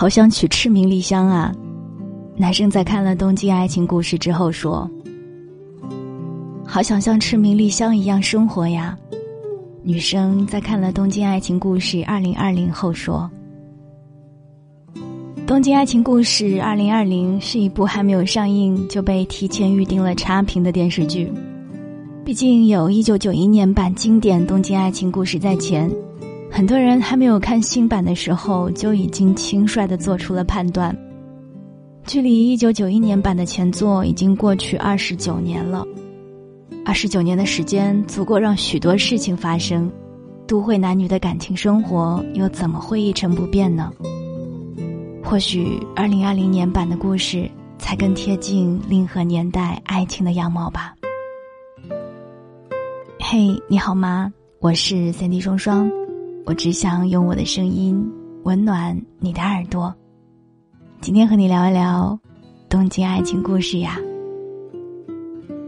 好想娶赤名丽香啊！男生在看了《东京爱情故事》之后说：“好想像赤名丽香一样生活呀。”女生在看了《东京爱情故事二零二零》后说：“《东京爱情故事二零二零》是一部还没有上映就被提前预定了差评的电视剧。毕竟有一九九一年版经典《东京爱情故事》在前。”很多人还没有看新版的时候，就已经轻率的做出了判断。距离一九九一年版的前作已经过去二十九年了，二十九年的时间足够让许多事情发生，都会男女的感情生活又怎么会一成不变呢？或许二零二零年版的故事才更贴近令和年代爱情的样貌吧。嘿，你好吗？我是三 D 双双。我只想用我的声音温暖你的耳朵。今天和你聊一聊《东京爱情故事》呀。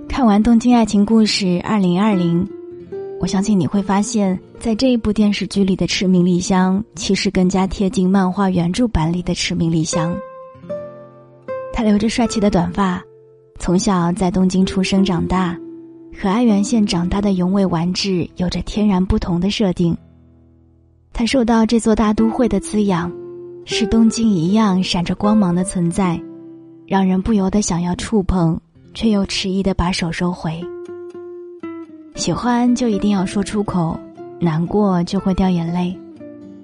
看完《东京爱情故事》二零二零，我相信你会发现，在这一部电视剧里的赤名丽香，其实更加贴近漫画原著版里的赤名丽香。她留着帅气的短发，从小在东京出生长大，和爱媛县长大的永尾完治有着天然不同的设定。他受到这座大都会的滋养，是东京一样闪着光芒的存在，让人不由得想要触碰，却又迟疑的把手收回。喜欢就一定要说出口，难过就会掉眼泪，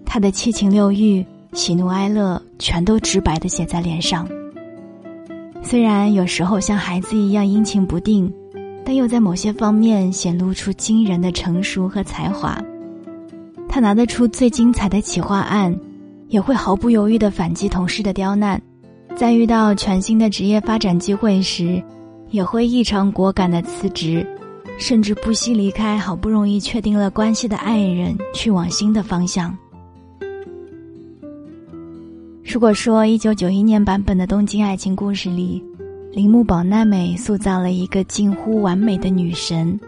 他的七情六欲、喜怒哀乐全都直白的写在脸上。虽然有时候像孩子一样阴晴不定，但又在某些方面显露出惊人的成熟和才华。他拿得出最精彩的企划案，也会毫不犹豫的反击同事的刁难，在遇到全新的职业发展机会时，也会异常果敢的辞职，甚至不惜离开好不容易确定了关系的爱人，去往新的方向。如果说一九九一年版本的《东京爱情故事》里，铃木保奈美塑造了一个近乎完美的女神。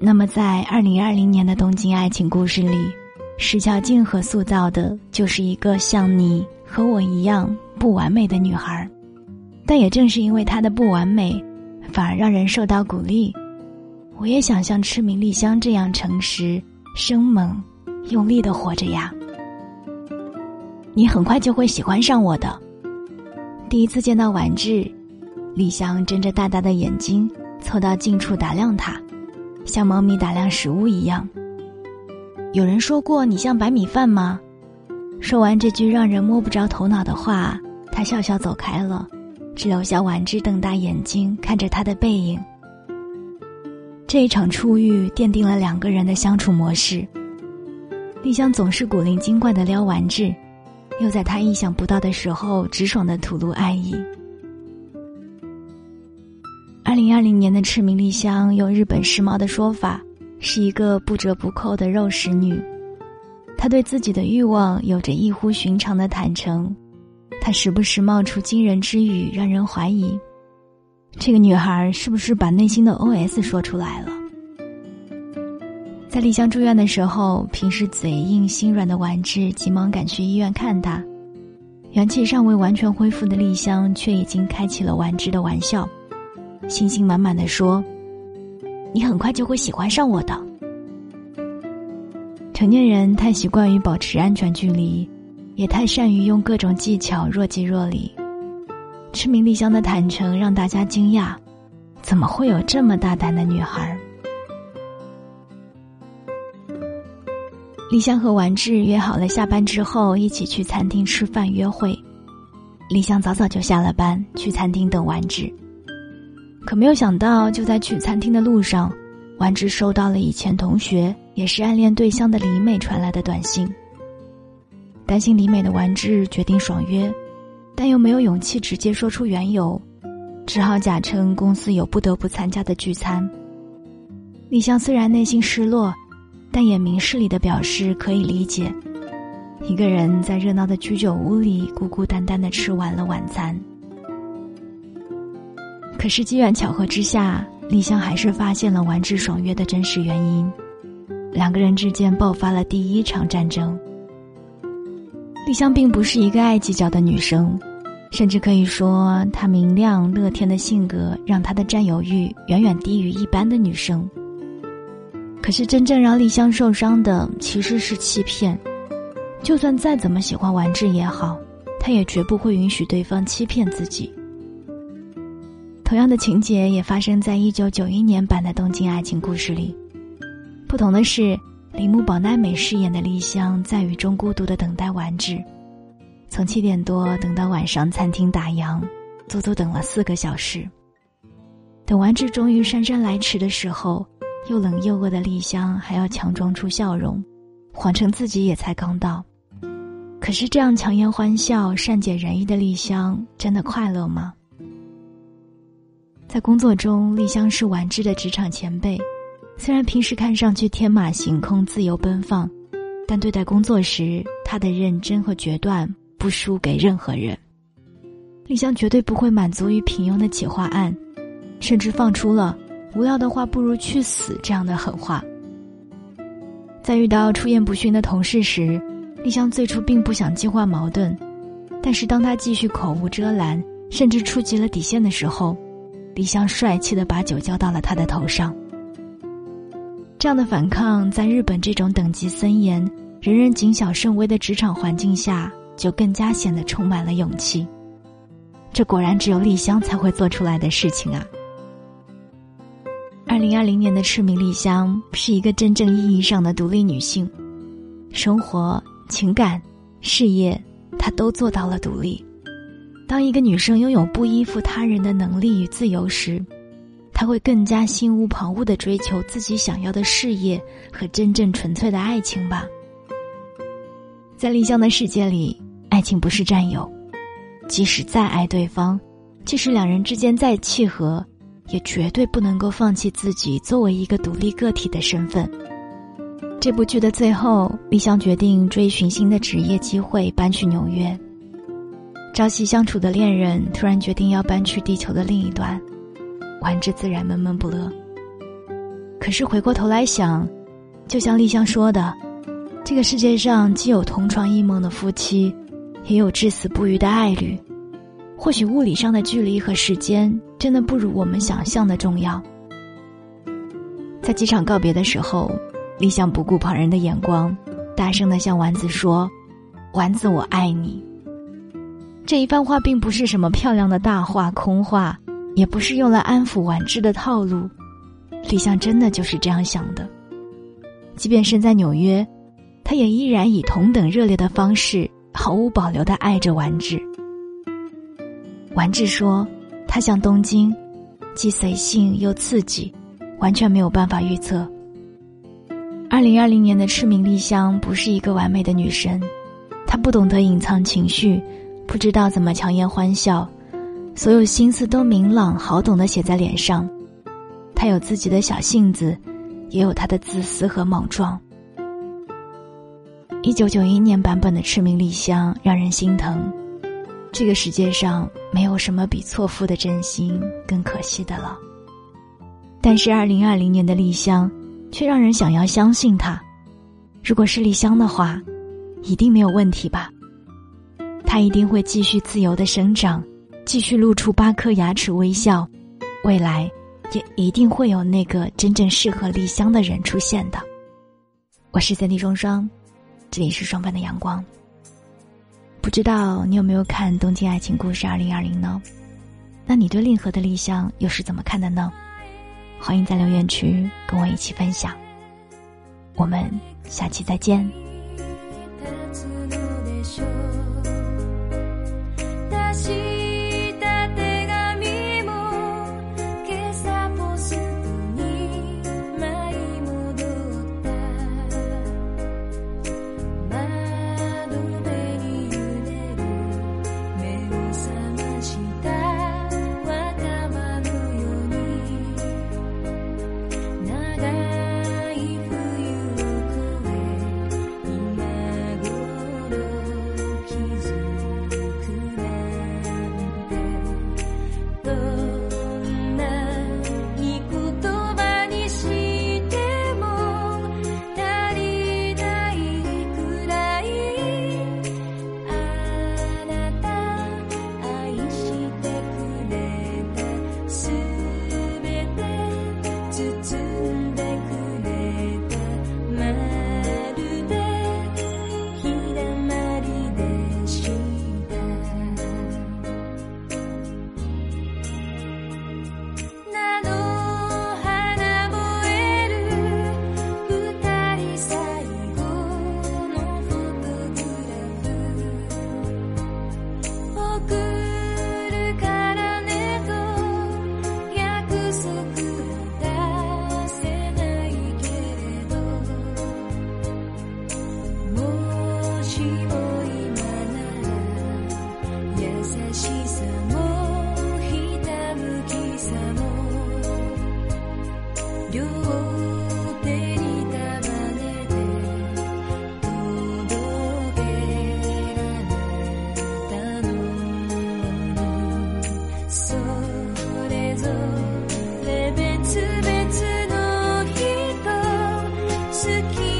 那么，在二零二零年的东京爱情故事里，石桥静和塑造的就是一个像你和我一样不完美的女孩，但也正是因为她的不完美，反而让人受到鼓励。我也想像赤名丽香这样诚实、生猛、用力的活着呀。你很快就会喜欢上我的。第一次见到丸治，丽香睁着大大的眼睛，凑到近处打量他。像猫咪打量食物一样。有人说过你像白米饭吗？说完这句让人摸不着头脑的话，他笑笑走开了，只留下丸之瞪大眼睛看着他的背影。这一场初遇奠定了两个人的相处模式。丽香总是古灵精怪的撩丸治，又在他意想不到的时候直爽的吐露爱意。二零二零年的赤名丽香，用日本时髦的说法，是一个不折不扣的肉食女。她对自己的欲望有着异乎寻常的坦诚，她时不时冒出惊人之语，让人怀疑，这个女孩是不是把内心的 O.S 说出来了。在丽香住院的时候，平时嘴硬心软的丸治急忙赶去医院看她，元气尚未完全恢复的丽香却已经开起了丸治的玩笑。信心满满的说：“你很快就会喜欢上我的。”成年人太习惯于保持安全距离，也太善于用各种技巧若即若离。赤名丽香的坦诚让大家惊讶，怎么会有这么大胆的女孩？丽香和丸治约好了下班之后一起去餐厅吃饭约会。丽香早早就下了班，去餐厅等丸治。可没有想到，就在去餐厅的路上，丸治收到了以前同学也是暗恋对象的李美传来的短信。担心李美的丸治决定爽约，但又没有勇气直接说出缘由，只好假称公司有不得不参加的聚餐。李湘虽然内心失落，但也明事理的表示可以理解。一个人在热闹的居酒屋里孤孤单单的吃完了晚餐。可是机缘巧合之下，丽香还是发现了丸治爽约的真实原因，两个人之间爆发了第一场战争。丽香并不是一个爱计较的女生，甚至可以说，她明亮乐天的性格让她的占有欲远远低于一般的女生。可是，真正让丽香受伤的其实是欺骗。就算再怎么喜欢玩志也好，她也绝不会允许对方欺骗自己。同样的情节也发生在一九九一年版的《东京爱情故事》里，不同的是，铃木保奈美饰演的丽香在雨中孤独的等待完治，从七点多等到晚上餐厅打烊，足足等了四个小时。等完治终于姗姗来迟的时候，又冷又饿的丽香还要强装出笑容，谎称自己也才刚到。可是这样强颜欢笑、善解人意的丽香，真的快乐吗？在工作中，丽香是完治的职场前辈。虽然平时看上去天马行空、自由奔放，但对待工作时，她的认真和决断不输给任何人。丽香绝对不会满足于平庸的企划案，甚至放出了“无聊的话不如去死”这样的狠话。在遇到出言不逊的同事时，丽香最初并不想激化矛盾，但是当他继续口无遮拦，甚至触及了底线的时候，李湘帅气的把酒浇到了他的头上。这样的反抗，在日本这种等级森严、人人谨小慎微的职场环境下，就更加显得充满了勇气。这果然只有丽香才会做出来的事情啊！二零二零年的赤名丽香是一个真正意义上的独立女性，生活、情感、事业，她都做到了独立。当一个女生拥有不依附他人的能力与自由时，她会更加心无旁骛的追求自己想要的事业和真正纯粹的爱情吧。在丽香的世界里，爱情不是占有，即使再爱对方，即使两人之间再契合，也绝对不能够放弃自己作为一个独立个体的身份。这部剧的最后，丽香决定追寻新的职业机会，搬去纽约。朝夕相处的恋人突然决定要搬去地球的另一端，丸治自然闷闷不乐。可是回过头来想，就像丽香说的，这个世界上既有同床异梦的夫妻，也有至死不渝的爱侣。或许物理上的距离和时间真的不如我们想象的重要。在机场告别的时候，丽香不顾旁人的眼光，大声的向丸子说：“丸子，我爱你。”这一番话并不是什么漂亮的大话空话，也不是用来安抚婉之的套路。李湘真的就是这样想的。即便身在纽约，他也依然以同等热烈的方式，毫无保留的爱着丸治。丸治说：“他像东京，既随性又刺激，完全没有办法预测。”二零二零年的赤名丽香不是一个完美的女神，她不懂得隐藏情绪。不知道怎么强颜欢笑，所有心思都明朗好懂的写在脸上。他有自己的小性子，也有他的自私和莽撞。一九九一年版本的《赤名丽香》让人心疼，这个世界上没有什么比错付的真心更可惜的了。但是二零二零年的丽香，却让人想要相信她。如果是丽香的话，一定没有问题吧。他一定会继续自由的生长，继续露出八颗牙齿微笑，未来也一定会有那个真正适合丽香的人出现的。我是三 D 双双，这里是双班的阳光。不知道你有没有看《东京爱情故事二零二零》呢？那你对令和的丽香又是怎么看的呢？欢迎在留言区跟我一起分享。我们下期再见。好き